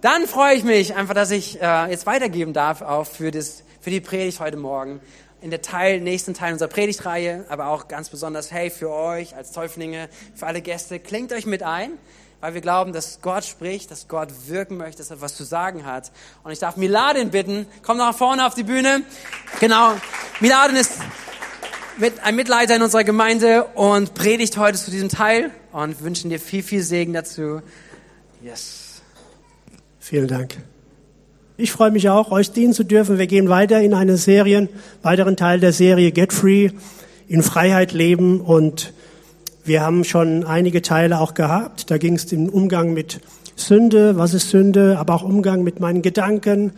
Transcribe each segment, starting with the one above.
dann freue ich mich einfach, dass ich äh, jetzt weitergeben darf auch für, das, für die Predigt heute Morgen. In der Teil, nächsten Teil unserer Predigtreihe, aber auch ganz besonders, hey, für euch als Täuflinge, für alle Gäste, klingt euch mit ein, weil wir glauben, dass Gott spricht, dass Gott wirken möchte, dass er was zu sagen hat. Und ich darf Miladin bitten, komm nach vorne auf die Bühne. Genau, Miladin ist mit, ein Mitleiter in unserer Gemeinde und predigt heute zu diesem Teil und wünschen dir viel, viel Segen dazu. Yes. Vielen Dank. Ich freue mich auch, euch dienen zu dürfen. Wir gehen weiter in eine Serie, weiteren Teil der Serie Get Free, in Freiheit leben und wir haben schon einige Teile auch gehabt. Da ging es im Umgang mit Sünde, was ist Sünde, aber auch Umgang mit meinen Gedanken,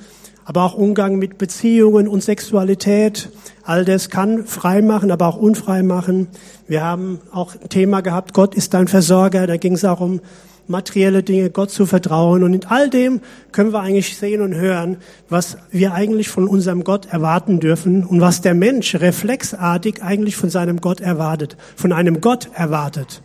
aber auch Umgang mit Beziehungen und Sexualität. All das kann frei machen, aber auch unfrei machen. Wir haben auch ein Thema gehabt, Gott ist dein Versorger. Da ging es auch um materielle Dinge, Gott zu vertrauen. Und in all dem können wir eigentlich sehen und hören, was wir eigentlich von unserem Gott erwarten dürfen und was der Mensch reflexartig eigentlich von seinem Gott erwartet, von einem Gott erwartet.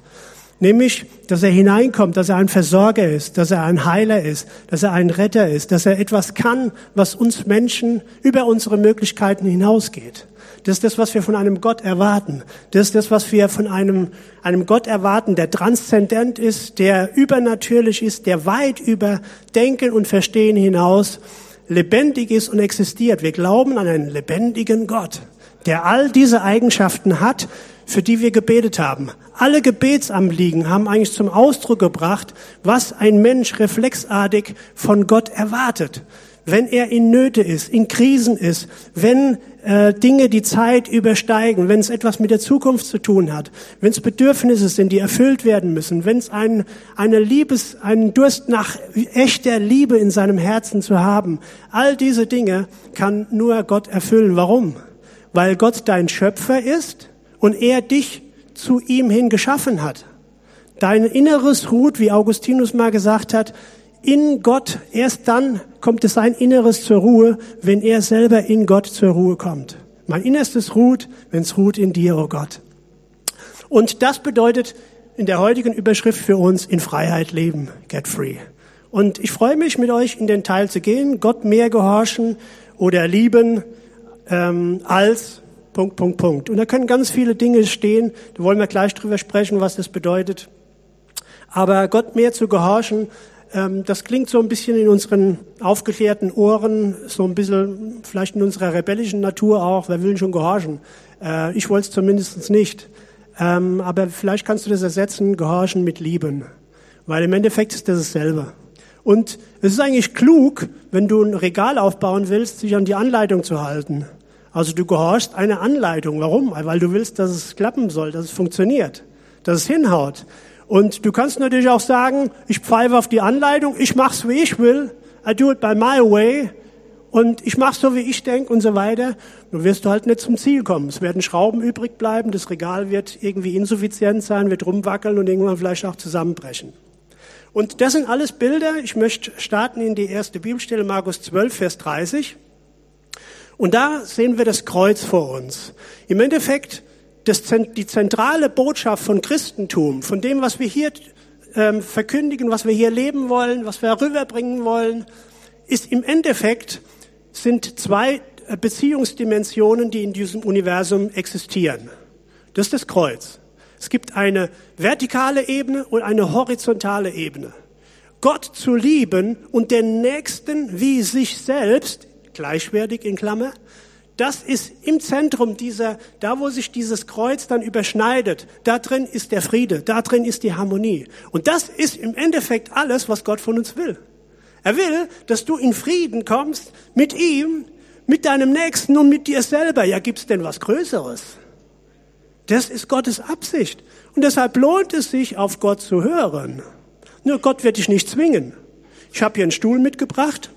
Nämlich, dass er hineinkommt, dass er ein Versorger ist, dass er ein Heiler ist, dass er ein Retter ist, dass er etwas kann, was uns Menschen über unsere Möglichkeiten hinausgeht. Das ist das, was wir von einem Gott erwarten. Das ist das, was wir von einem, einem Gott erwarten, der transzendent ist, der übernatürlich ist, der weit über Denken und Verstehen hinaus lebendig ist und existiert. Wir glauben an einen lebendigen Gott, der all diese Eigenschaften hat, für die wir gebetet haben. Alle Gebetsanliegen haben eigentlich zum Ausdruck gebracht, was ein Mensch reflexartig von Gott erwartet. Wenn er in Nöte ist, in Krisen ist, wenn äh, Dinge die Zeit übersteigen, wenn es etwas mit der Zukunft zu tun hat, wenn es Bedürfnisse sind, die erfüllt werden müssen, wenn es ein, eine Liebes, einen Durst nach echter Liebe in seinem Herzen zu haben, all diese Dinge kann nur Gott erfüllen. Warum? Weil Gott dein Schöpfer ist und er dich zu ihm hin geschaffen hat. Dein Inneres ruht, wie Augustinus mal gesagt hat, in Gott. Erst dann kommt es sein Inneres zur Ruhe, wenn er selber in Gott zur Ruhe kommt. Mein Innerstes ruht, wenn es ruht in dir, oh Gott. Und das bedeutet in der heutigen Überschrift für uns in Freiheit leben, get free. Und ich freue mich, mit euch in den Teil zu gehen, Gott mehr gehorchen oder lieben ähm, als Punkt, Punkt, Punkt. Und da können ganz viele Dinge stehen, da wollen wir gleich drüber sprechen, was das bedeutet. Aber Gott mehr zu gehorchen, das klingt so ein bisschen in unseren aufgeklärten Ohren, so ein bisschen vielleicht in unserer rebellischen Natur auch, wer will schon gehorchen? Äh, ich wollte es zumindest nicht. Ähm, aber vielleicht kannst du das ersetzen, gehorchen mit lieben. Weil im Endeffekt ist das dasselbe. Und es ist eigentlich klug, wenn du ein Regal aufbauen willst, sich an die Anleitung zu halten. Also du gehorchst eine Anleitung. Warum? Weil du willst, dass es klappen soll, dass es funktioniert, dass es hinhaut. Und du kannst natürlich auch sagen, ich pfeife auf die Anleitung, ich mach's wie ich will, I do it by my way und ich mach's so wie ich denke und so weiter. Dann wirst du halt nicht zum Ziel kommen. Es werden Schrauben übrig bleiben, das Regal wird irgendwie insuffizient sein, wird rumwackeln und irgendwann vielleicht auch zusammenbrechen. Und das sind alles Bilder. Ich möchte starten in die erste Bibelstelle, Markus 12, Vers 30. Und da sehen wir das Kreuz vor uns. Im Endeffekt, das, die zentrale Botschaft von Christentum, von dem, was wir hier ähm, verkündigen, was wir hier leben wollen, was wir rüberbringen wollen, ist im Endeffekt, sind zwei äh, Beziehungsdimensionen, die in diesem Universum existieren. Das ist das Kreuz. Es gibt eine vertikale Ebene und eine horizontale Ebene. Gott zu lieben und den Nächsten wie sich selbst gleichwertig in Klammer. Das ist im Zentrum dieser, da wo sich dieses Kreuz dann überschneidet, da drin ist der Friede, da drin ist die Harmonie. Und das ist im Endeffekt alles, was Gott von uns will. Er will, dass du in Frieden kommst mit ihm, mit deinem Nächsten und mit dir selber. Ja, gibt's denn was Größeres? Das ist Gottes Absicht. Und deshalb lohnt es sich, auf Gott zu hören. Nur Gott wird dich nicht zwingen. Ich habe hier einen Stuhl mitgebracht.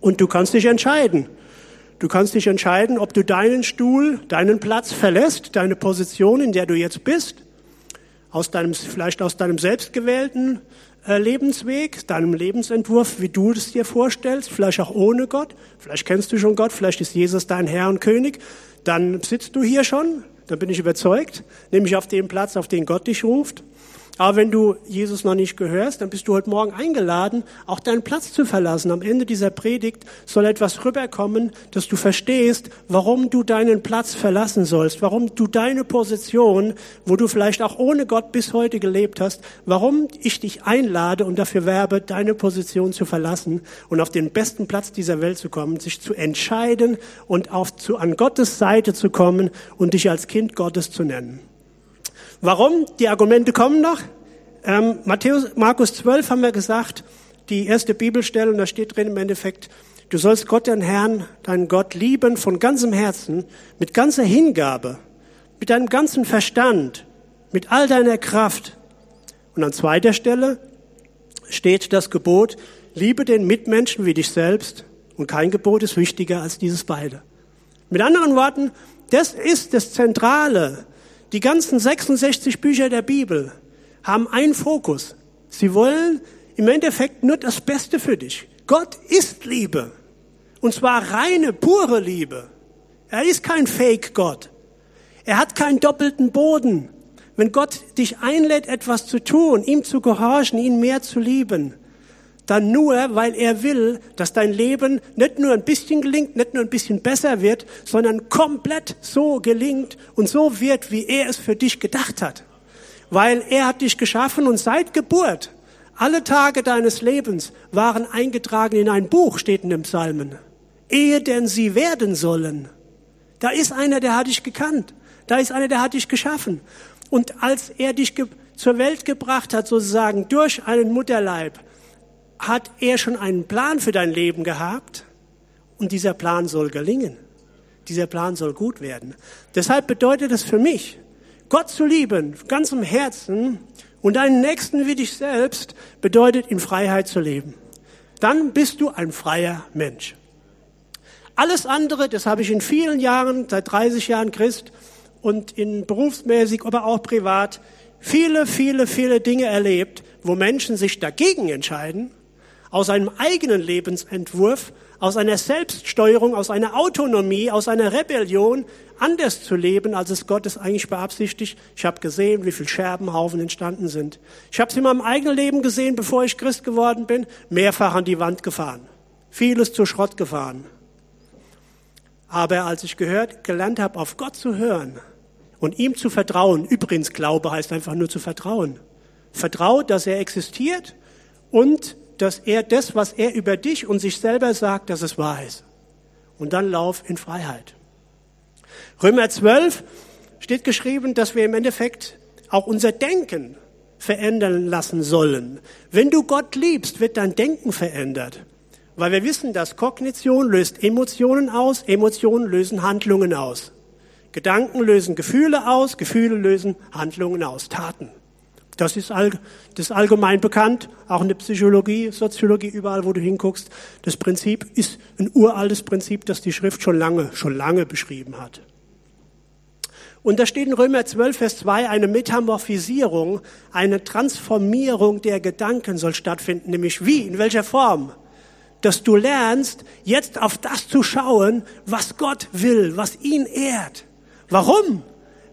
Und du kannst dich entscheiden. Du kannst dich entscheiden, ob du deinen Stuhl, deinen Platz verlässt, deine Position, in der du jetzt bist, aus deinem, vielleicht aus deinem selbstgewählten äh, Lebensweg, deinem Lebensentwurf, wie du es dir vorstellst, vielleicht auch ohne Gott. Vielleicht kennst du schon Gott, vielleicht ist Jesus dein Herr und König. Dann sitzt du hier schon, da bin ich überzeugt, nämlich auf dem Platz, auf den Gott dich ruft. Aber wenn du Jesus noch nicht gehörst, dann bist du heute Morgen eingeladen, auch deinen Platz zu verlassen. Am Ende dieser Predigt soll etwas rüberkommen, dass du verstehst, warum du deinen Platz verlassen sollst, warum du deine Position, wo du vielleicht auch ohne Gott bis heute gelebt hast, warum ich dich einlade und dafür werbe, deine Position zu verlassen und auf den besten Platz dieser Welt zu kommen, sich zu entscheiden und auf, zu, an Gottes Seite zu kommen und dich als Kind Gottes zu nennen. Warum? Die Argumente kommen noch. Ähm, Matthäus, Markus 12 haben wir gesagt, die erste Bibelstelle, und da steht drin im Endeffekt, du sollst Gott, den Herrn, deinen Gott lieben von ganzem Herzen, mit ganzer Hingabe, mit deinem ganzen Verstand, mit all deiner Kraft. Und an zweiter Stelle steht das Gebot, liebe den Mitmenschen wie dich selbst. Und kein Gebot ist wichtiger als dieses beide. Mit anderen Worten, das ist das Zentrale die ganzen 66 Bücher der Bibel haben einen Fokus. Sie wollen im Endeffekt nur das Beste für dich. Gott ist Liebe. Und zwar reine, pure Liebe. Er ist kein Fake-Gott. Er hat keinen doppelten Boden. Wenn Gott dich einlädt, etwas zu tun, ihm zu gehorchen, ihn mehr zu lieben, dann nur, weil er will, dass dein Leben nicht nur ein bisschen gelingt, nicht nur ein bisschen besser wird, sondern komplett so gelingt und so wird, wie er es für dich gedacht hat. Weil er hat dich geschaffen und seit Geburt, alle Tage deines Lebens waren eingetragen in ein Buch, steht in dem Psalmen. Ehe denn sie werden sollen. Da ist einer, der hat dich gekannt. Da ist einer, der hat dich geschaffen. Und als er dich zur Welt gebracht hat, sozusagen durch einen Mutterleib, hat er schon einen Plan für dein Leben gehabt und dieser Plan soll gelingen. Dieser Plan soll gut werden. Deshalb bedeutet es für mich, Gott zu lieben, ganzem Herzen und deinen Nächsten wie dich selbst, bedeutet in Freiheit zu leben. Dann bist du ein freier Mensch. Alles andere, das habe ich in vielen Jahren, seit 30 Jahren Christ und in berufsmäßig, aber auch privat, viele, viele, viele Dinge erlebt, wo Menschen sich dagegen entscheiden aus einem eigenen Lebensentwurf, aus einer Selbststeuerung, aus einer Autonomie, aus einer Rebellion anders zu leben, als es Gott es eigentlich beabsichtigt. Ich habe gesehen, wie viel Scherbenhaufen entstanden sind. Ich habe es in meinem eigenen Leben gesehen, bevor ich Christ geworden bin, mehrfach an die Wand gefahren, vieles zu Schrott gefahren. Aber als ich gehört, gelernt habe, auf Gott zu hören und ihm zu vertrauen, übrigens Glaube heißt einfach nur zu vertrauen, vertraut, dass er existiert und dass er das, was er über dich und sich selber sagt, dass es wahr ist. Und dann lauf in Freiheit. Römer 12 steht geschrieben, dass wir im Endeffekt auch unser Denken verändern lassen sollen. Wenn du Gott liebst, wird dein Denken verändert. Weil wir wissen, dass Kognition löst Emotionen aus, Emotionen lösen Handlungen aus. Gedanken lösen Gefühle aus, Gefühle lösen Handlungen aus, Taten. Das ist, all, das ist allgemein bekannt, auch in der Psychologie, Soziologie, überall, wo du hinguckst. Das Prinzip ist ein uraltes Prinzip, das die Schrift schon lange, schon lange beschrieben hat. Und da steht in Römer 12, Vers 2, eine Metamorphisierung, eine Transformierung der Gedanken soll stattfinden, nämlich wie, in welcher Form? Dass du lernst, jetzt auf das zu schauen, was Gott will, was ihn ehrt. Warum?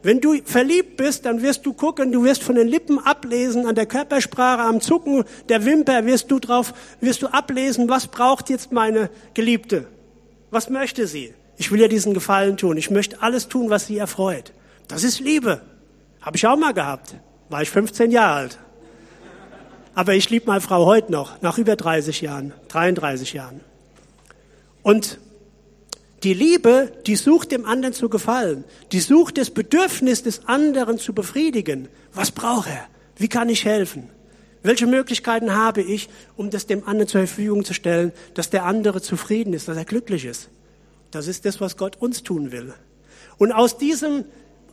Wenn du verliebt bist, dann wirst du gucken, du wirst von den Lippen ablesen, an der Körpersprache, am Zucken der Wimper wirst du drauf, wirst du ablesen, was braucht jetzt meine Geliebte? Was möchte sie? Ich will ihr diesen Gefallen tun. Ich möchte alles tun, was sie erfreut. Das ist Liebe. Habe ich auch mal gehabt. War ich 15 Jahre alt. Aber ich liebe meine Frau heute noch, nach über 30 Jahren, 33 Jahren. Und die Liebe, die sucht dem anderen zu gefallen. Die sucht das Bedürfnis des anderen zu befriedigen. Was braucht er? Wie kann ich helfen? Welche Möglichkeiten habe ich, um das dem anderen zur Verfügung zu stellen, dass der andere zufrieden ist, dass er glücklich ist? Das ist das, was Gott uns tun will. Und aus diesem,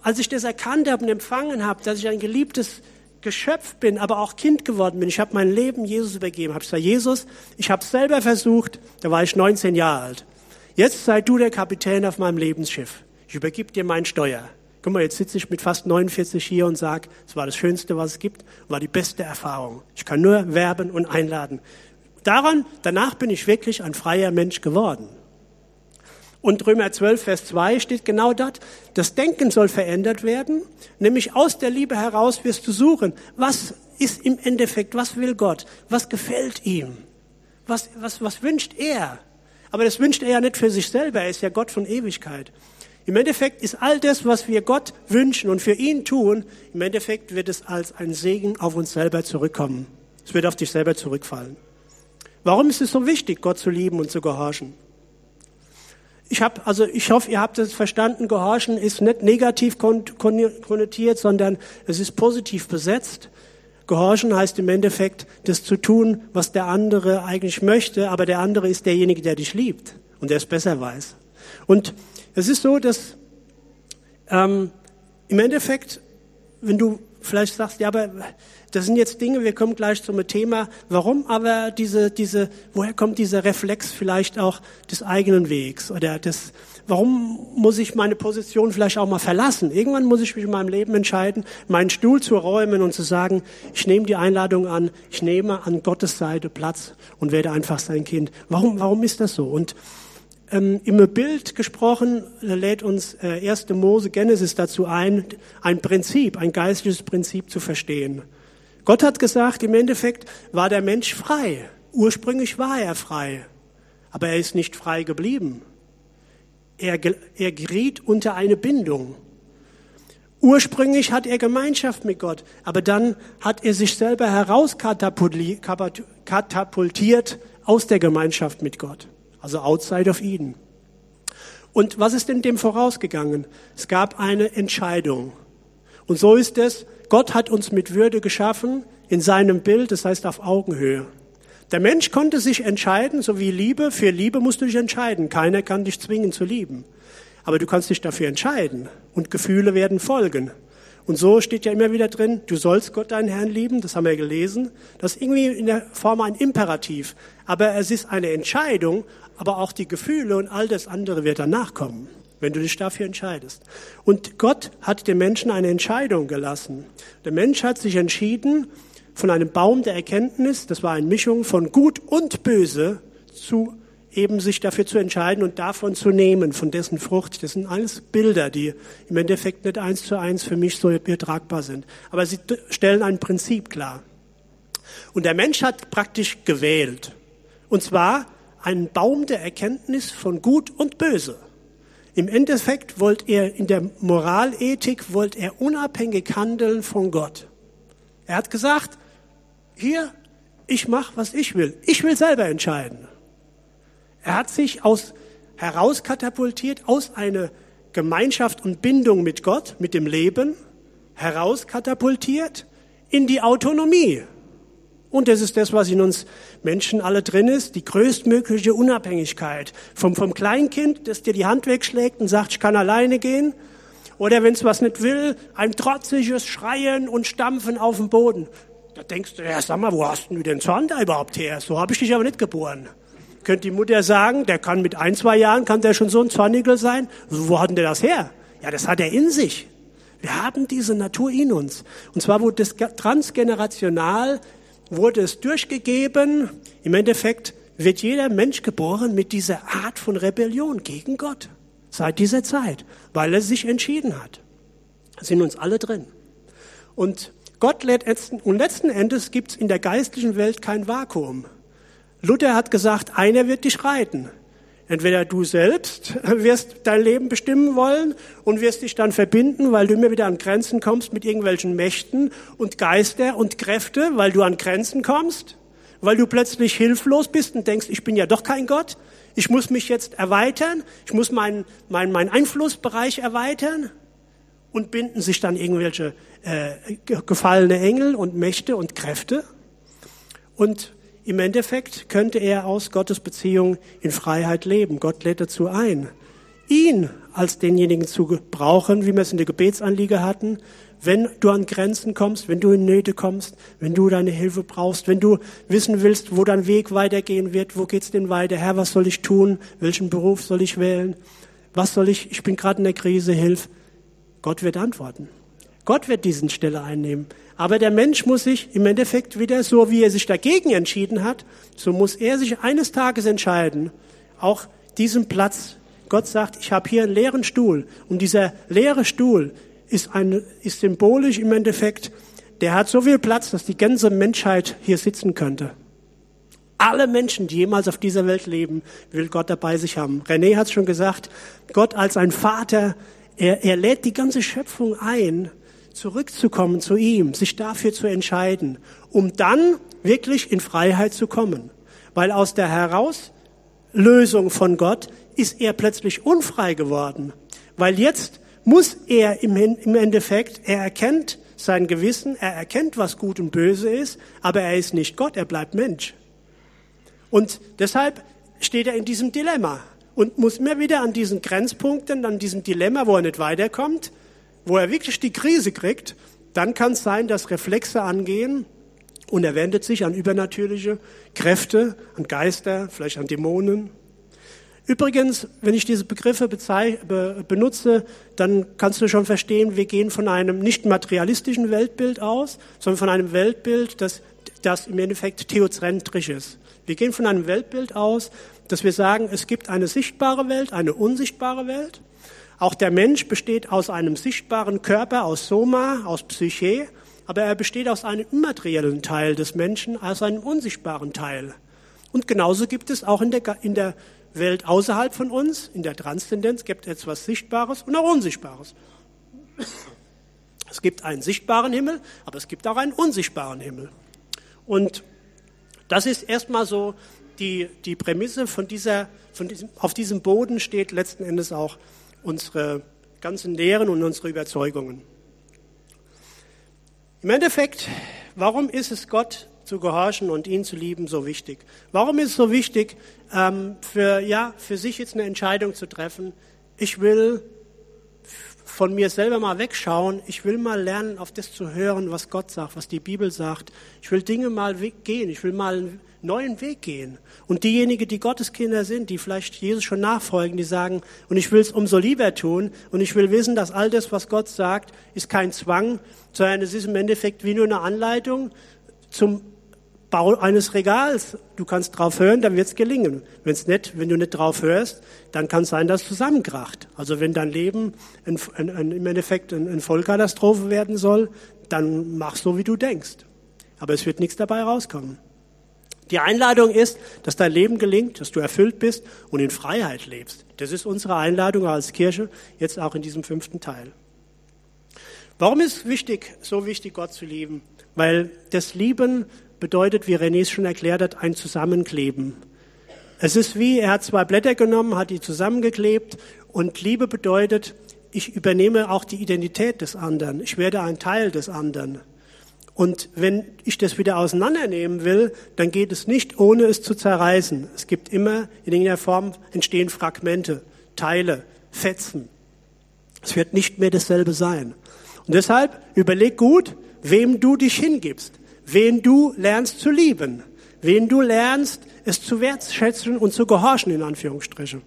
als ich das erkannt habe und empfangen habe, dass ich ein geliebtes Geschöpf bin, aber auch Kind geworden bin, ich habe mein Leben Jesus übergeben, habe ich gesagt, Jesus, ich habe es selber versucht, da war ich 19 Jahre alt. Jetzt sei du der Kapitän auf meinem Lebensschiff. Ich übergib dir mein Steuer. Guck mal, jetzt sitze ich mit fast 49 hier und sag, es war das Schönste, was es gibt, war die beste Erfahrung. Ich kann nur werben und einladen. Daran, danach bin ich wirklich ein freier Mensch geworden. Und Römer 12, Vers 2 steht genau dort, das Denken soll verändert werden, nämlich aus der Liebe heraus wirst du suchen, was ist im Endeffekt, was will Gott, was gefällt ihm, was, was, was wünscht er. Aber das wünscht er ja nicht für sich selber, er ist ja Gott von Ewigkeit. Im Endeffekt ist all das, was wir Gott wünschen und für ihn tun, im Endeffekt wird es als ein Segen auf uns selber zurückkommen. Es wird auf dich selber zurückfallen. Warum ist es so wichtig, Gott zu lieben und zu gehorchen? Ich habe, also ich hoffe, ihr habt es verstanden. Gehorchen ist nicht negativ konnotiert, sondern es ist positiv besetzt. Gehorchen heißt im Endeffekt, das zu tun, was der andere eigentlich möchte, aber der andere ist derjenige, der dich liebt und der es besser weiß. Und es ist so, dass ähm, im Endeffekt, wenn du vielleicht sagst, ja, aber das sind jetzt Dinge, wir kommen gleich zum Thema, warum aber diese, diese, woher kommt dieser Reflex vielleicht auch des eigenen Wegs oder des, warum muss ich meine Position vielleicht auch mal verlassen? Irgendwann muss ich mich in meinem Leben entscheiden, meinen Stuhl zu räumen und zu sagen, ich nehme die Einladung an, ich nehme an Gottes Seite Platz und werde einfach sein Kind. Warum, warum ist das so? Und ähm, Im Bild gesprochen lädt uns äh, 1. Mose Genesis dazu ein, ein Prinzip, ein geistliches Prinzip zu verstehen. Gott hat gesagt, im Endeffekt war der Mensch frei. Ursprünglich war er frei, aber er ist nicht frei geblieben. Er, er geriet unter eine Bindung. Ursprünglich hat er Gemeinschaft mit Gott, aber dann hat er sich selber herauskatapultiert aus der Gemeinschaft mit Gott also outside of Eden. Und was ist denn dem vorausgegangen? Es gab eine Entscheidung. Und so ist es, Gott hat uns mit Würde geschaffen, in seinem Bild, das heißt auf Augenhöhe. Der Mensch konnte sich entscheiden, so wie Liebe, für Liebe musst du dich entscheiden. Keiner kann dich zwingen zu lieben. Aber du kannst dich dafür entscheiden und Gefühle werden folgen. Und so steht ja immer wieder drin, du sollst Gott deinen Herrn lieben, das haben wir gelesen. Das ist irgendwie in der Form ein Imperativ. Aber es ist eine Entscheidung, aber auch die Gefühle und all das andere wird danach kommen, wenn du dich dafür entscheidest. Und Gott hat dem Menschen eine Entscheidung gelassen. Der Mensch hat sich entschieden, von einem Baum der Erkenntnis, das war eine Mischung von Gut und Böse, zu eben sich dafür zu entscheiden und davon zu nehmen, von dessen Frucht. Das sind alles Bilder, die im Endeffekt nicht eins zu eins für mich so übertragbar sind. Aber sie stellen ein Prinzip klar. Und der Mensch hat praktisch gewählt. Und zwar einen Baum der Erkenntnis von Gut und Böse. Im Endeffekt wollte er in der Moralethik wollte er unabhängig handeln von Gott. Er hat gesagt, hier, ich mache, was ich will. Ich will selber entscheiden. Er hat sich aus, herauskatapultiert aus einer Gemeinschaft und Bindung mit Gott, mit dem Leben, herauskatapultiert in die Autonomie. Und das ist das, was in uns Menschen alle drin ist, die größtmögliche Unabhängigkeit. Vom, vom Kleinkind, das dir die Hand wegschlägt und sagt, ich kann alleine gehen. Oder wenn es was nicht will, ein trotziges Schreien und Stampfen auf dem Boden. Da denkst du, ja, sag mal, wo hast du den Zorn da überhaupt her? So habe ich dich aber nicht geboren. Könnte die Mutter sagen, der kann mit ein, zwei Jahren, kann der schon so ein Zorniger sein? Wo hat denn der das her? Ja, das hat er in sich. Wir haben diese Natur in uns. Und zwar wurde das transgenerational, wurde es durchgegeben. Im Endeffekt wird jeder Mensch geboren mit dieser Art von Rebellion gegen Gott. Seit dieser Zeit. Weil er sich entschieden hat. Sind uns alle drin. Und Gott lädt, und letzten Endes gibt es in der geistlichen Welt kein Vakuum. Luther hat gesagt, einer wird dich reiten. Entweder du selbst wirst dein Leben bestimmen wollen und wirst dich dann verbinden, weil du immer wieder an Grenzen kommst mit irgendwelchen Mächten und Geister und Kräfte, weil du an Grenzen kommst, weil du plötzlich hilflos bist und denkst, ich bin ja doch kein Gott, ich muss mich jetzt erweitern, ich muss meinen mein, mein Einflussbereich erweitern und binden sich dann irgendwelche äh, gefallene Engel und Mächte und Kräfte. Und im Endeffekt könnte er aus Gottes Beziehung in Freiheit leben. Gott lädt dazu ein, ihn als denjenigen zu gebrauchen, wie wir es in der Gebetsanliege hatten, wenn du an Grenzen kommst, wenn du in Nöte kommst, wenn du deine Hilfe brauchst, wenn du wissen willst, wo dein Weg weitergehen wird, wo geht's denn weiter? Herr, was soll ich tun? Welchen Beruf soll ich wählen? Was soll ich? Ich bin gerade in der Krise, hilf. Gott wird antworten. Gott wird diesen Stelle einnehmen. Aber der Mensch muss sich im Endeffekt wieder, so wie er sich dagegen entschieden hat, so muss er sich eines Tages entscheiden, auch diesen Platz Gott sagt, ich habe hier einen leeren Stuhl und dieser leere Stuhl ist, ein, ist symbolisch im Endeffekt, der hat so viel Platz, dass die ganze Menschheit hier sitzen könnte. Alle Menschen, die jemals auf dieser Welt leben, will Gott dabei sich haben. René hat es schon gesagt, Gott als ein Vater, er, er lädt die ganze Schöpfung ein, zurückzukommen zu ihm, sich dafür zu entscheiden, um dann wirklich in Freiheit zu kommen. Weil aus der Herauslösung von Gott ist er plötzlich unfrei geworden. Weil jetzt muss er im, Endeffekt, er erkennt sein Gewissen, er erkennt, was gut und böse ist, aber er ist nicht Gott, er bleibt Mensch. Und deshalb steht er in diesem Dilemma und muss immer wieder an diesen Grenzpunkten, an diesem Dilemma, wo er nicht weiterkommt, wo er wirklich die Krise kriegt, dann kann es sein, dass Reflexe angehen und er wendet sich an übernatürliche Kräfte, an Geister, vielleicht an Dämonen. Übrigens, wenn ich diese Begriffe benutze, dann kannst du schon verstehen, wir gehen von einem nicht materialistischen Weltbild aus, sondern von einem Weltbild, das, das im Endeffekt theozentrisch ist. Wir gehen von einem Weltbild aus, dass wir sagen, es gibt eine sichtbare Welt, eine unsichtbare Welt. Auch der Mensch besteht aus einem sichtbaren Körper, aus Soma, aus Psyche, aber er besteht aus einem immateriellen Teil des Menschen, aus einem unsichtbaren Teil. Und genauso gibt es auch in der, in der Welt außerhalb von uns, in der Transzendenz, gibt es etwas Sichtbares und auch Unsichtbares. Es gibt einen sichtbaren Himmel, aber es gibt auch einen unsichtbaren Himmel. Und das ist erstmal so die, die Prämisse von dieser, von diesem, auf diesem Boden steht letzten Endes auch unsere ganzen Lehren und unsere Überzeugungen. Im Endeffekt, warum ist es Gott zu gehorchen und ihn zu lieben so wichtig? Warum ist es so wichtig, ähm, für, ja, für sich jetzt eine Entscheidung zu treffen? Ich will von mir selber mal wegschauen. Ich will mal lernen, auf das zu hören, was Gott sagt, was die Bibel sagt. Ich will Dinge mal gehen. Ich will mal einen neuen Weg gehen. Und diejenigen, die Gotteskinder sind, die vielleicht Jesus schon nachfolgen, die sagen, und ich will es umso lieber tun. Und ich will wissen, dass all das, was Gott sagt, ist kein Zwang, sondern es ist im Endeffekt wie nur eine Anleitung zum Bau eines Regals. Du kannst drauf hören, dann wird es gelingen. Wenn's nicht, wenn du nicht drauf hörst, dann kann es sein, dass es zusammenkracht. Also wenn dein Leben ein, ein, ein, im Endeffekt eine ein Vollkatastrophe werden soll, dann mach so, wie du denkst. Aber es wird nichts dabei rauskommen. Die Einladung ist, dass dein Leben gelingt, dass du erfüllt bist und in Freiheit lebst. Das ist unsere Einladung als Kirche, jetzt auch in diesem fünften Teil. Warum ist wichtig, so wichtig, Gott zu lieben? Weil das Lieben bedeutet, wie René es schon erklärt hat, ein Zusammenkleben. Es ist wie, er hat zwei Blätter genommen, hat die zusammengeklebt und Liebe bedeutet, ich übernehme auch die Identität des anderen. Ich werde ein Teil des anderen. Und wenn ich das wieder auseinandernehmen will, dann geht es nicht, ohne es zu zerreißen. Es gibt immer, in irgendeiner Form entstehen Fragmente, Teile, Fetzen. Es wird nicht mehr dasselbe sein. Und deshalb überleg gut, wem du dich hingibst wen du lernst zu lieben, wen du lernst, es zu wertschätzen und zu gehorchen, in Anführungsstrichen.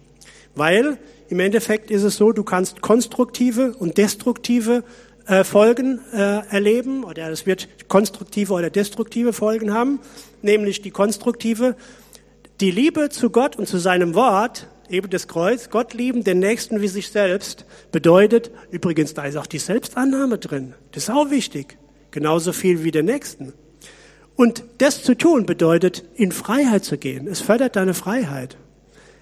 Weil im Endeffekt ist es so, du kannst konstruktive und destruktive äh, Folgen äh, erleben, oder es wird konstruktive oder destruktive Folgen haben, nämlich die konstruktive, die Liebe zu Gott und zu seinem Wort, eben das Kreuz, Gott lieben, den Nächsten wie sich selbst, bedeutet, übrigens, da ist auch die Selbstannahme drin, das ist auch wichtig, genauso viel wie den Nächsten. Und das zu tun bedeutet, in Freiheit zu gehen. Es fördert deine Freiheit.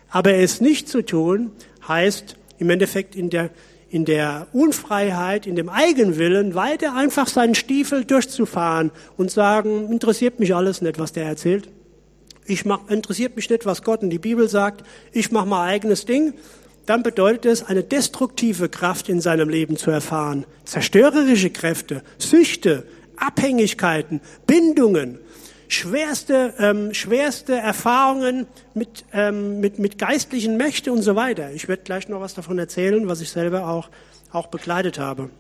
Aber es nicht zu tun, heißt im Endeffekt in der, in der Unfreiheit, in dem Eigenwillen, weiter einfach seinen Stiefel durchzufahren und sagen, interessiert mich alles nicht, was der erzählt. Ich mach, interessiert mich nicht, was Gott in die Bibel sagt. Ich mache mein eigenes Ding. Dann bedeutet es, eine destruktive Kraft in seinem Leben zu erfahren. Zerstörerische Kräfte, Süchte, Abhängigkeiten, Bindungen, schwerste, ähm, schwerste Erfahrungen mit, ähm, mit, mit geistlichen Mächten und so weiter. Ich werde gleich noch was davon erzählen, was ich selber auch, auch begleitet habe.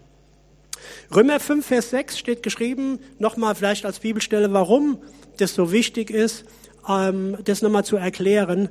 Römer 5, Vers 6 steht geschrieben, nochmal vielleicht als Bibelstelle, warum das so wichtig ist, ähm, das nochmal zu erklären.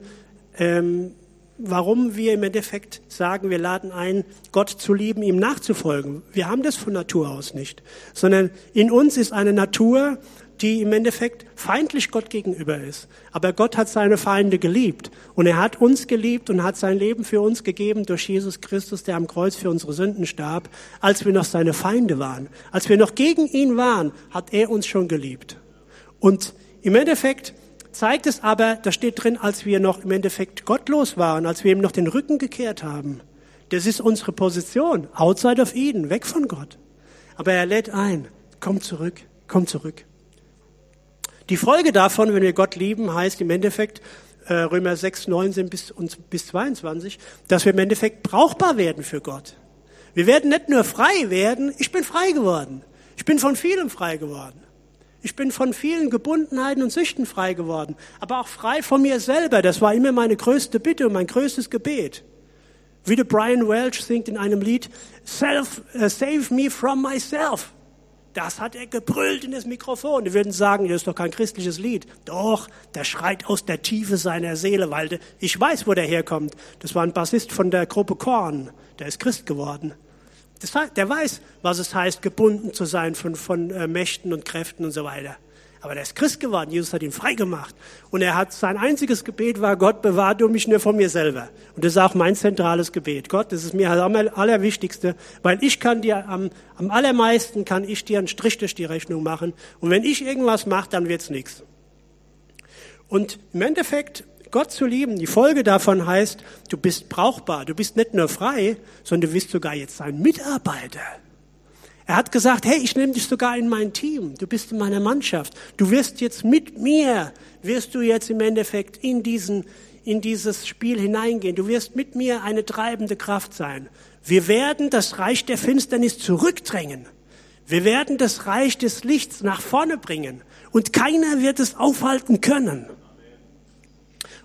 Ähm, warum wir im Endeffekt sagen, wir laden ein, Gott zu lieben, ihm nachzufolgen. Wir haben das von Natur aus nicht, sondern in uns ist eine Natur, die im Endeffekt feindlich Gott gegenüber ist. Aber Gott hat seine Feinde geliebt. Und er hat uns geliebt und hat sein Leben für uns gegeben durch Jesus Christus, der am Kreuz für unsere Sünden starb, als wir noch seine Feinde waren. Als wir noch gegen ihn waren, hat er uns schon geliebt. Und im Endeffekt zeigt es aber, da steht drin, als wir noch im Endeffekt gottlos waren, als wir ihm noch den Rücken gekehrt haben. Das ist unsere Position, outside of Eden, weg von Gott. Aber er lädt ein, komm zurück, komm zurück. Die Folge davon, wenn wir Gott lieben, heißt im Endeffekt, äh, Römer 6, 19 bis, bis 22, dass wir im Endeffekt brauchbar werden für Gott. Wir werden nicht nur frei werden, ich bin frei geworden. Ich bin von vielem frei geworden. Ich bin von vielen Gebundenheiten und Süchten frei geworden, aber auch frei von mir selber. Das war immer meine größte Bitte und mein größtes Gebet. Wie der Brian Welch singt in einem Lied, Self, uh, save me from myself. Das hat er gebrüllt in das Mikrofon. Die würden sagen, das ist doch kein christliches Lied. Doch, der schreit aus der Tiefe seiner Seele, weil ich weiß, wo der herkommt. Das war ein Bassist von der Gruppe Korn. Der ist Christ geworden. Das, der weiß, was es heißt, gebunden zu sein von, von äh, Mächten und Kräften und so weiter. Aber der ist Christ geworden. Jesus hat ihn frei gemacht. Und er hat, sein einziges Gebet war, Gott bewahre du mich nur von mir selber. Und das ist auch mein zentrales Gebet. Gott, das ist mir am allerwichtigste, weil ich kann dir am, am allermeisten kann ich dir einen Strich durch die Rechnung machen. Und wenn ich irgendwas mache, dann wird's nichts. Und im Endeffekt Gott zu lieben, die Folge davon heißt, du bist brauchbar, du bist nicht nur frei, sondern du bist sogar jetzt sein Mitarbeiter. Er hat gesagt, hey, ich nehme dich sogar in mein Team, du bist in meiner Mannschaft, du wirst jetzt mit mir, wirst du jetzt im Endeffekt in diesen, in dieses Spiel hineingehen, du wirst mit mir eine treibende Kraft sein. Wir werden das Reich der Finsternis zurückdrängen. Wir werden das Reich des Lichts nach vorne bringen und keiner wird es aufhalten können.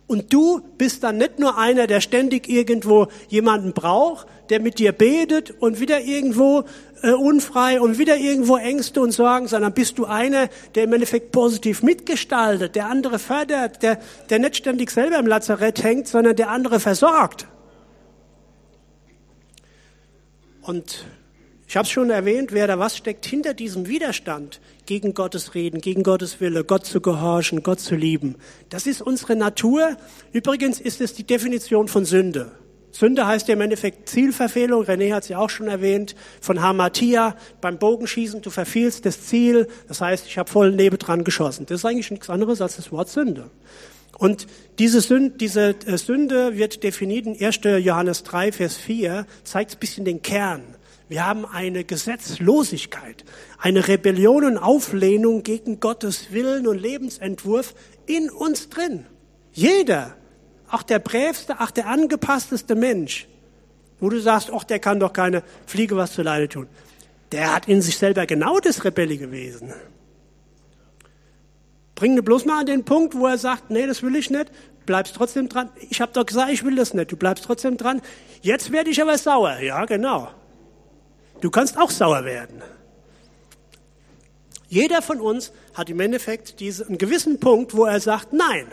Und du bist dann nicht nur einer, der ständig irgendwo jemanden braucht, der mit dir betet und wieder irgendwo äh, unfrei und wieder irgendwo Ängste und Sorgen, sondern bist du einer, der im Endeffekt positiv mitgestaltet, der andere fördert, der, der nicht ständig selber im Lazarett hängt, sondern der andere versorgt. Und ich habe es schon erwähnt, wer da was steckt hinter diesem Widerstand gegen Gottes Reden, gegen Gottes Wille, Gott zu gehorchen, Gott zu lieben. Das ist unsere Natur. Übrigens ist es die Definition von Sünde. Sünde heißt ja im Endeffekt Zielverfehlung. René hat sie auch schon erwähnt. Von Hamatia beim Bogenschießen, du verfehlst das Ziel. Das heißt, ich habe voll Nebel dran geschossen. Das ist eigentlich nichts anderes als das Wort Sünde. Und diese Sünde, diese äh, Sünde wird definiert in 1. Johannes 3, Vers 4, zeigt ein bisschen den Kern. Wir haben eine Gesetzlosigkeit, eine Rebellion und Auflehnung gegen Gottes Willen und Lebensentwurf in uns drin. Jeder, auch der brävste, auch der angepassteste Mensch, wo du sagst, ach, der kann doch keine Fliege was zu Leide tun. Der hat in sich selber genau das rebellige Wesen. Bring dir bloß mal an den Punkt, wo er sagt, nee, das will ich nicht, bleibst trotzdem dran. Ich habe doch gesagt, ich will das nicht, du bleibst trotzdem dran. Jetzt werde ich aber sauer. Ja, genau. Du kannst auch sauer werden. Jeder von uns hat im Endeffekt diesen, einen gewissen Punkt, wo er sagt Nein.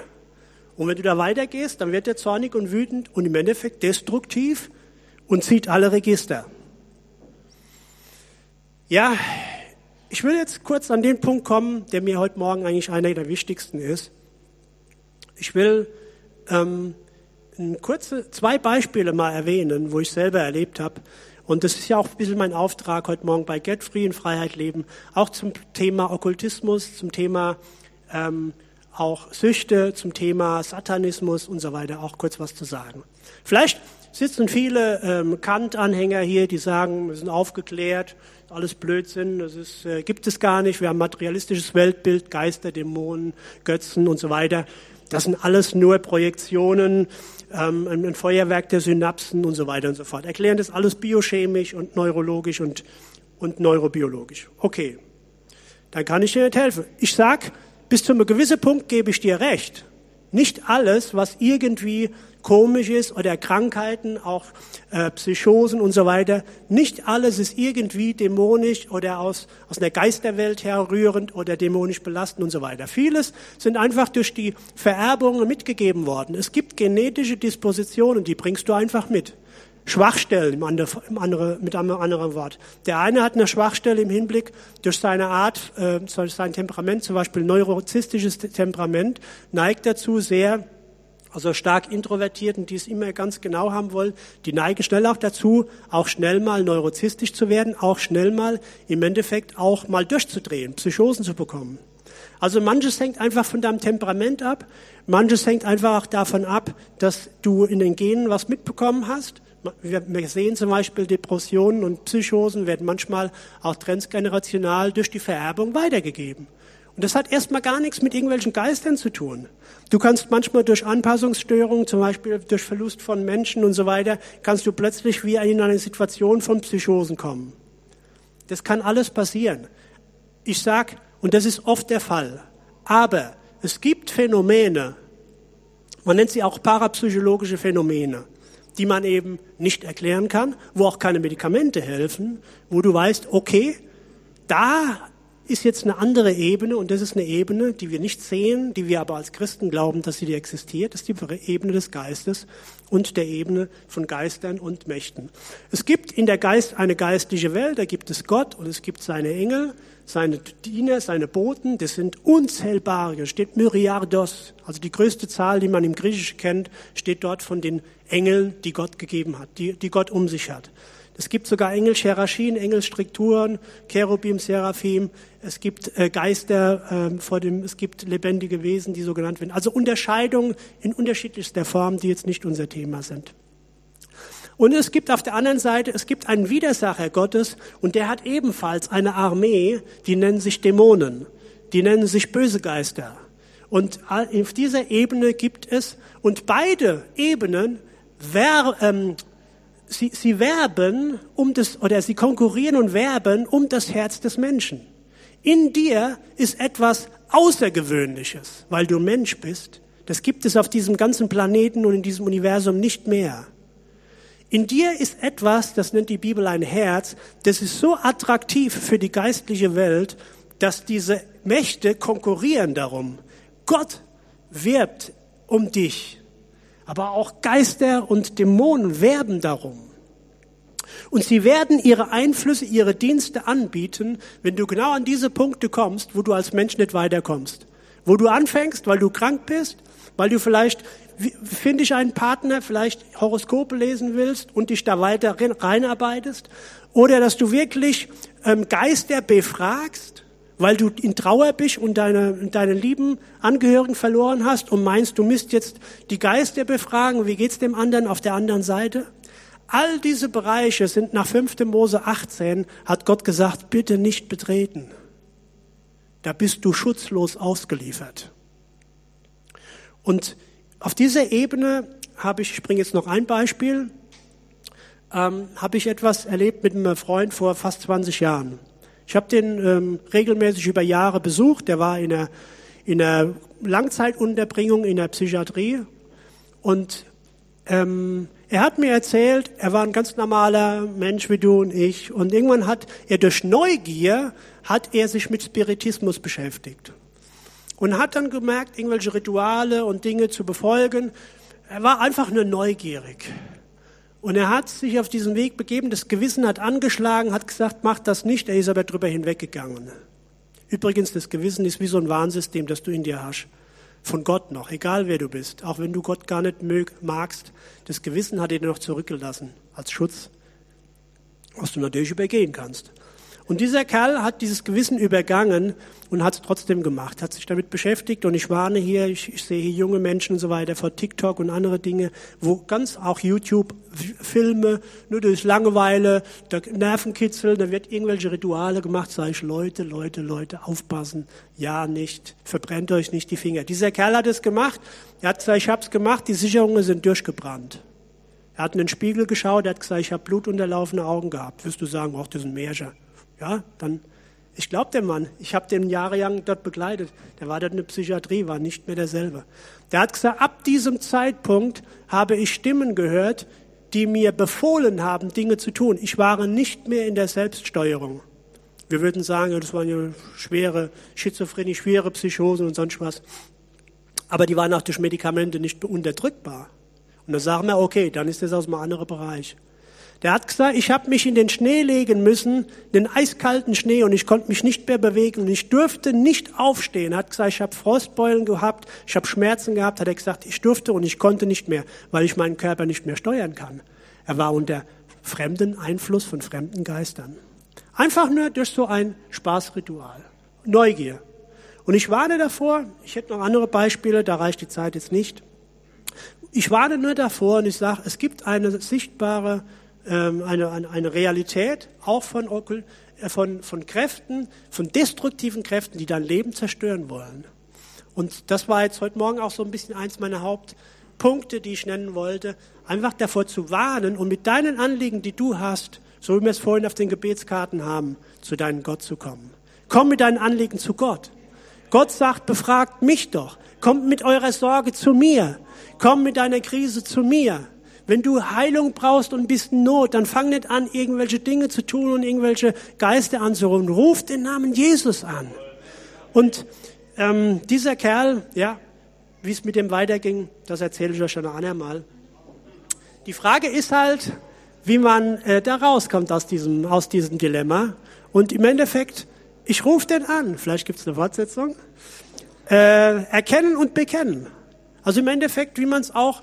Und wenn du da weitergehst, dann wird er zornig und wütend und im Endeffekt destruktiv und zieht alle Register. Ja, ich will jetzt kurz an den Punkt kommen, der mir heute Morgen eigentlich einer der wichtigsten ist. Ich will ähm, kurze, zwei Beispiele mal erwähnen, wo ich selber erlebt habe, und das ist ja auch ein bisschen mein Auftrag heute Morgen bei Get Free in Freiheit leben, auch zum Thema Okkultismus, zum Thema ähm, auch Süchte, zum Thema Satanismus und so weiter auch kurz was zu sagen. Vielleicht sitzen viele ähm, Kant-Anhänger hier, die sagen, wir sind aufgeklärt, alles Blödsinn, das ist, äh, gibt es gar nicht, wir haben materialistisches Weltbild, Geister, Dämonen, Götzen und so weiter. Das sind alles nur Projektionen, ähm, ein Feuerwerk der Synapsen und so weiter und so fort. Erklären das alles biochemisch und neurologisch und, und neurobiologisch. Okay, dann kann ich dir nicht helfen. Ich sag, bis zu einem gewissen Punkt gebe ich dir recht. Nicht alles, was irgendwie komisch ist oder Krankheiten, auch äh, Psychosen und so weiter. Nicht alles ist irgendwie dämonisch oder aus, aus einer Geisterwelt herrührend oder dämonisch belastend und so weiter. Vieles sind einfach durch die Vererbung mitgegeben worden. Es gibt genetische Dispositionen, die bringst du einfach mit. Schwachstellen, mit einem anderen Wort. Der eine hat eine Schwachstelle im Hinblick durch seine Art, äh, durch sein Temperament, zum Beispiel neurozistisches Temperament, neigt dazu sehr, also stark Introvertierten, die es immer ganz genau haben wollen, die neigen schnell auch dazu, auch schnell mal neurozistisch zu werden, auch schnell mal im Endeffekt auch mal durchzudrehen, Psychosen zu bekommen. Also manches hängt einfach von deinem Temperament ab, manches hängt einfach auch davon ab, dass du in den Genen was mitbekommen hast. Wir sehen zum Beispiel Depressionen und Psychosen werden manchmal auch transgenerational durch die Vererbung weitergegeben. Und das hat erstmal gar nichts mit irgendwelchen Geistern zu tun. Du kannst manchmal durch Anpassungsstörungen, zum Beispiel durch Verlust von Menschen und so weiter, kannst du plötzlich wie in eine Situation von Psychosen kommen. Das kann alles passieren. Ich sag, und das ist oft der Fall. Aber es gibt Phänomene, man nennt sie auch parapsychologische Phänomene, die man eben nicht erklären kann, wo auch keine Medikamente helfen, wo du weißt, okay, da ist jetzt eine andere Ebene und das ist eine Ebene, die wir nicht sehen, die wir aber als Christen glauben, dass sie existiert. Das ist die Ebene des Geistes und der Ebene von Geistern und Mächten. Es gibt in der Geist eine geistliche Welt, da gibt es Gott und es gibt seine Engel, seine Diener, seine Boten, das sind unzählbare, steht Myriardos, also die größte Zahl, die man im Griechischen kennt, steht dort von den Engeln, die Gott gegeben hat, die, die Gott um sich hat. Es gibt sogar Engelscheraschien, Engelstrukturen, Cherubim, Seraphim. Es gibt äh, Geister äh, vor dem, es gibt lebendige Wesen, die so genannt werden. Also Unterscheidungen in unterschiedlichster Form, die jetzt nicht unser Thema sind. Und es gibt auf der anderen Seite, es gibt einen Widersacher Gottes und der hat ebenfalls eine Armee, die nennen sich Dämonen, die nennen sich böse Geister. Und auf dieser Ebene gibt es, und beide Ebenen wer, ähm, sie, sie werben um das, oder sie konkurrieren und werben um das Herz des Menschen. In dir ist etwas Außergewöhnliches, weil du Mensch bist. Das gibt es auf diesem ganzen Planeten und in diesem Universum nicht mehr. In dir ist etwas, das nennt die Bibel ein Herz, das ist so attraktiv für die geistliche Welt, dass diese Mächte konkurrieren darum. Gott wirbt um dich aber auch Geister und Dämonen werben darum. Und sie werden ihre Einflüsse, ihre Dienste anbieten, wenn du genau an diese Punkte kommst, wo du als Mensch nicht weiterkommst. Wo du anfängst, weil du krank bist, weil du vielleicht, finde ich einen Partner, vielleicht Horoskope lesen willst und dich da weiter reinarbeitest. Oder dass du wirklich ähm, Geister befragst weil du in Trauer bist und deine, deine lieben Angehörigen verloren hast und meinst, du müsst jetzt die Geister befragen, wie geht's dem anderen auf der anderen Seite? All diese Bereiche sind nach 5. Mose 18, hat Gott gesagt, bitte nicht betreten. Da bist du schutzlos ausgeliefert. Und auf dieser Ebene habe ich, ich bringe jetzt noch ein Beispiel, ähm, habe ich etwas erlebt mit einem Freund vor fast 20 Jahren. Ich habe den ähm, regelmäßig über Jahre besucht. Der war in der, in der Langzeitunterbringung in der Psychiatrie. Und ähm, er hat mir erzählt, er war ein ganz normaler Mensch wie du und ich. Und irgendwann hat er durch Neugier, hat er sich mit Spiritismus beschäftigt. Und hat dann gemerkt, irgendwelche Rituale und Dinge zu befolgen. Er war einfach nur neugierig. Und er hat sich auf diesen Weg begeben, das Gewissen hat angeschlagen, hat gesagt, mach das nicht, er ist aber drüber hinweggegangen. Übrigens, das Gewissen ist wie so ein Warnsystem, das du in dir hast. Von Gott noch, egal wer du bist, auch wenn du Gott gar nicht magst, das Gewissen hat er dir noch zurückgelassen, als Schutz, was du natürlich übergehen kannst. Und dieser Kerl hat dieses Gewissen übergangen und hat es trotzdem gemacht, hat sich damit beschäftigt. Und ich warne hier, ich, ich sehe hier junge Menschen und so weiter vor TikTok und andere Dinge, wo ganz auch YouTube Filme, nur durch Langeweile, da Nervenkitzel, da wird irgendwelche Rituale gemacht, sage ich, Leute, Leute, Leute, aufpassen, ja nicht, verbrennt euch nicht die Finger. Dieser Kerl hat es gemacht, er hat gesagt, ich hab's gemacht, die Sicherungen sind durchgebrannt. Er hat in den Spiegel geschaut, er hat gesagt, ich habe blutunterlaufene Augen gehabt. Wirst du sagen, ach, das ist ein Märchen. Ja, dann, ich glaube dem Mann, ich habe den jahrelang dort begleitet. Der war dort in der Psychiatrie, war nicht mehr derselbe. Der hat gesagt, ab diesem Zeitpunkt habe ich Stimmen gehört, die mir befohlen haben, Dinge zu tun. Ich war nicht mehr in der Selbststeuerung. Wir würden sagen, das waren ja schwere Schizophrenie, schwere Psychosen und sonst was. Aber die waren auch durch Medikamente nicht unterdrückbar. Und dann sagen wir, okay, dann ist das aus einem anderen Bereich. Der hat gesagt, ich habe mich in den Schnee legen müssen, den eiskalten Schnee, und ich konnte mich nicht mehr bewegen und ich durfte nicht aufstehen. Er hat gesagt, ich habe Frostbeulen gehabt, ich habe Schmerzen gehabt. Hat er gesagt, ich durfte und ich konnte nicht mehr, weil ich meinen Körper nicht mehr steuern kann. Er war unter fremden Einfluss von fremden Geistern. Einfach nur durch so ein Spaßritual. Neugier. Und ich warne davor, ich hätte noch andere Beispiele, da reicht die Zeit jetzt nicht. Ich warne nur davor und ich sage, es gibt eine sichtbare, ähm, eine, eine, eine Realität, auch von, äh, von, von Kräften, von destruktiven Kräften, die dein Leben zerstören wollen. Und das war jetzt heute Morgen auch so ein bisschen eins meiner Hauptpunkte, die ich nennen wollte. Einfach davor zu warnen und mit deinen Anliegen, die du hast, so wie wir es vorhin auf den Gebetskarten haben, zu deinem Gott zu kommen. Komm mit deinen Anliegen zu Gott. Gott sagt, befragt mich doch. Kommt mit eurer Sorge zu mir. Komm mit deiner Krise zu mir. Wenn du Heilung brauchst und bist in Not, dann fang nicht an, irgendwelche Dinge zu tun und irgendwelche Geister anzurufen. Ruf den Namen Jesus an. Und ähm, dieser Kerl, ja, wie es mit dem weiterging, das erzähle ich euch schon ein andermal. Die Frage ist halt, wie man äh, da rauskommt aus diesem, aus diesem Dilemma. Und im Endeffekt, ich rufe den an. Vielleicht gibt es eine Fortsetzung. Äh, erkennen und bekennen. Also im Endeffekt, wie man es auch,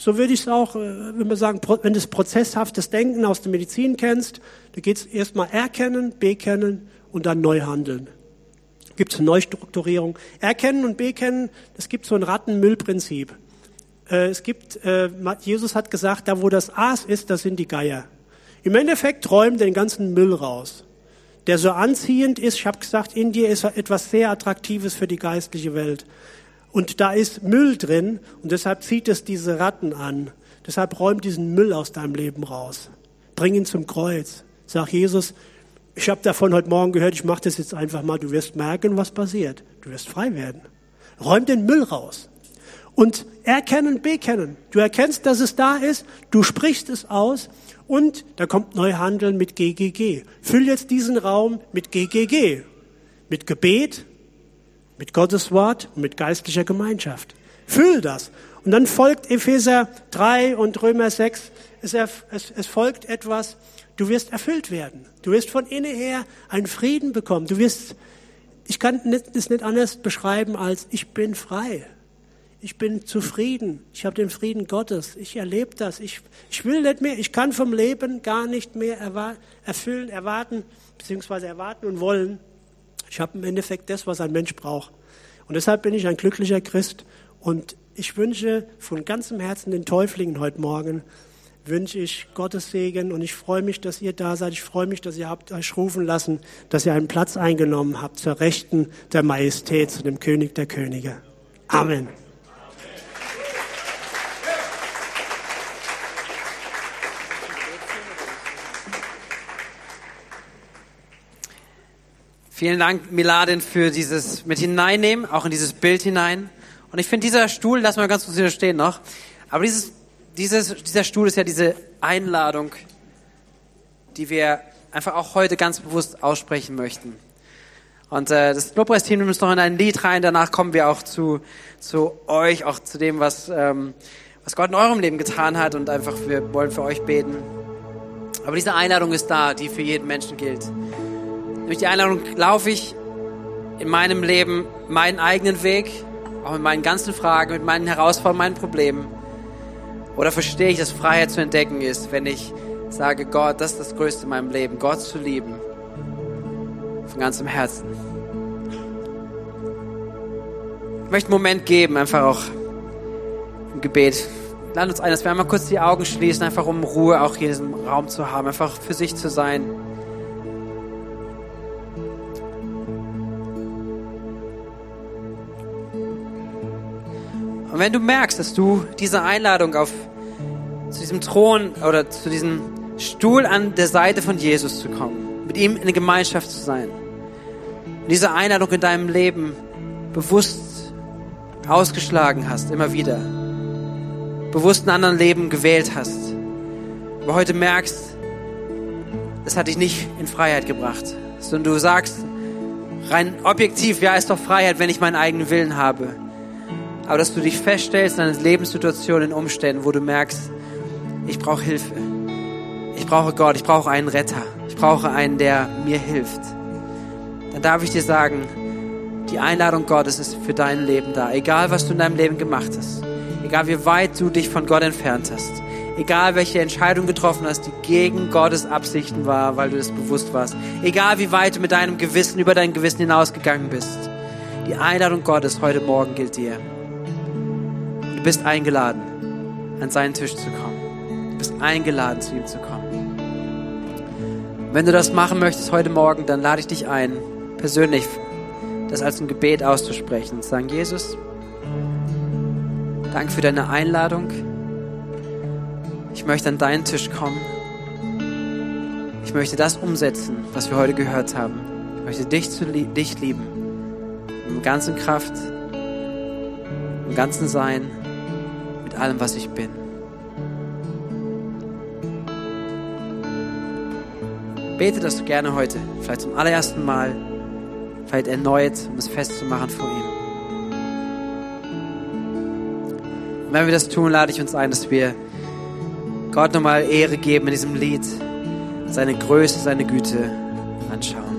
so würde ich es auch, äh, wenn wir sagen, wenn du prozesshaftes Denken aus der Medizin kennst, da geht es erstmal erkennen, bekennen und dann neu handeln. Gibt es eine Neustrukturierung. Erkennen und bekennen, das gibt so ein Rattenmüllprinzip. Äh, es gibt, äh, Jesus hat gesagt, da wo das Aas ist, das sind die Geier. Im Endeffekt räumen den ganzen Müll raus, der so anziehend ist. Ich habe gesagt, in dir ist etwas sehr Attraktives für die geistliche Welt. Und da ist Müll drin und deshalb zieht es diese Ratten an. Deshalb räum diesen Müll aus deinem Leben raus. Bring ihn zum Kreuz. Sag Jesus, ich habe davon heute Morgen gehört, ich mache das jetzt einfach mal. Du wirst merken, was passiert. Du wirst frei werden. Räum den Müll raus. Und erkennen, bekennen. Du erkennst, dass es da ist, du sprichst es aus und da kommt Neuhandeln mit GGG. Füll jetzt diesen Raum mit GGG. Mit Gebet, mit Gottes Wort und mit geistlicher Gemeinschaft. Füll das. Und dann folgt Epheser 3 und Römer 6. Es, es, es folgt etwas. Du wirst erfüllt werden. Du wirst von innen her einen Frieden bekommen. Du wirst, ich kann es nicht anders beschreiben als ich bin frei. Ich bin zufrieden. Ich habe den Frieden Gottes. Ich erlebe das. Ich, ich will nicht mehr. Ich kann vom Leben gar nicht mehr erfüllen, erwarten, beziehungsweise erwarten und wollen. Ich habe im Endeffekt das, was ein Mensch braucht. Und deshalb bin ich ein glücklicher Christ. Und ich wünsche von ganzem Herzen den Täuflingen heute Morgen, wünsche ich Gottes Segen und ich freue mich, dass ihr da seid. Ich freue mich, dass ihr habt euch rufen lassen, dass ihr einen Platz eingenommen habt zur Rechten der Majestät, zu dem König der Könige. Amen. Vielen Dank, Miladin, für dieses mit hineinnehmen, auch in dieses Bild hinein. Und ich finde, dieser Stuhl, lass mal ganz kurz hier stehen noch, aber dieses, dieses, dieser Stuhl ist ja diese Einladung, die wir einfach auch heute ganz bewusst aussprechen möchten. Und äh, das Lobpreisteam nimmt uns noch in ein Lied rein, danach kommen wir auch zu, zu euch, auch zu dem, was, ähm, was Gott in eurem Leben getan hat und einfach wir wollen für euch beten. Aber diese Einladung ist da, die für jeden Menschen gilt. Durch die Einladung laufe ich in meinem Leben meinen eigenen Weg, auch mit meinen ganzen Fragen, mit meinen Herausforderungen, meinen Problemen. Oder verstehe ich, dass Freiheit zu entdecken ist, wenn ich sage, Gott, das ist das Größte in meinem Leben, Gott zu lieben. Von ganzem Herzen. Ich möchte einen Moment geben, einfach auch im Gebet. Lad uns ein, dass wir einmal kurz die Augen schließen, einfach um Ruhe auch hier in diesem Raum zu haben, einfach für sich zu sein. Und wenn du merkst, dass du diese Einladung auf zu diesem Thron oder zu diesem Stuhl an der Seite von Jesus zu kommen, mit ihm in der Gemeinschaft zu sein, und diese Einladung in deinem Leben bewusst ausgeschlagen hast, immer wieder, bewusst ein anderen Leben gewählt hast, aber heute merkst, das hat dich nicht in Freiheit gebracht, sondern du sagst, rein objektiv, ja, ist doch Freiheit, wenn ich meinen eigenen Willen habe aber dass du dich feststellst in einer Lebenssituation, in Umständen, wo du merkst, ich brauche Hilfe. Ich brauche Gott, ich brauche einen Retter, ich brauche einen, der mir hilft, dann darf ich dir sagen, die Einladung Gottes ist für dein Leben da. Egal, was du in deinem Leben gemacht hast, egal wie weit du dich von Gott entfernt hast, egal welche Entscheidung getroffen hast, die gegen Gottes Absichten war, weil du es bewusst warst, egal wie weit du mit deinem Gewissen über dein Gewissen hinausgegangen bist, die Einladung Gottes heute Morgen gilt dir. Du bist eingeladen, an seinen Tisch zu kommen. Du bist eingeladen, zu ihm zu kommen. Wenn du das machen möchtest heute Morgen, dann lade ich dich ein, persönlich das als ein Gebet auszusprechen und zu sagen, Jesus, danke für deine Einladung. Ich möchte an deinen Tisch kommen. Ich möchte das umsetzen, was wir heute gehört haben. Ich möchte dich, zu, dich lieben. Mit ganzen Kraft, im ganzen Sein, mit allem, was ich bin. Bete das du gerne heute, vielleicht zum allerersten Mal, vielleicht erneut, um es festzumachen vor ihm. Und wenn wir das tun, lade ich uns ein, dass wir Gott nochmal Ehre geben in diesem Lied, seine Größe, seine Güte anschauen.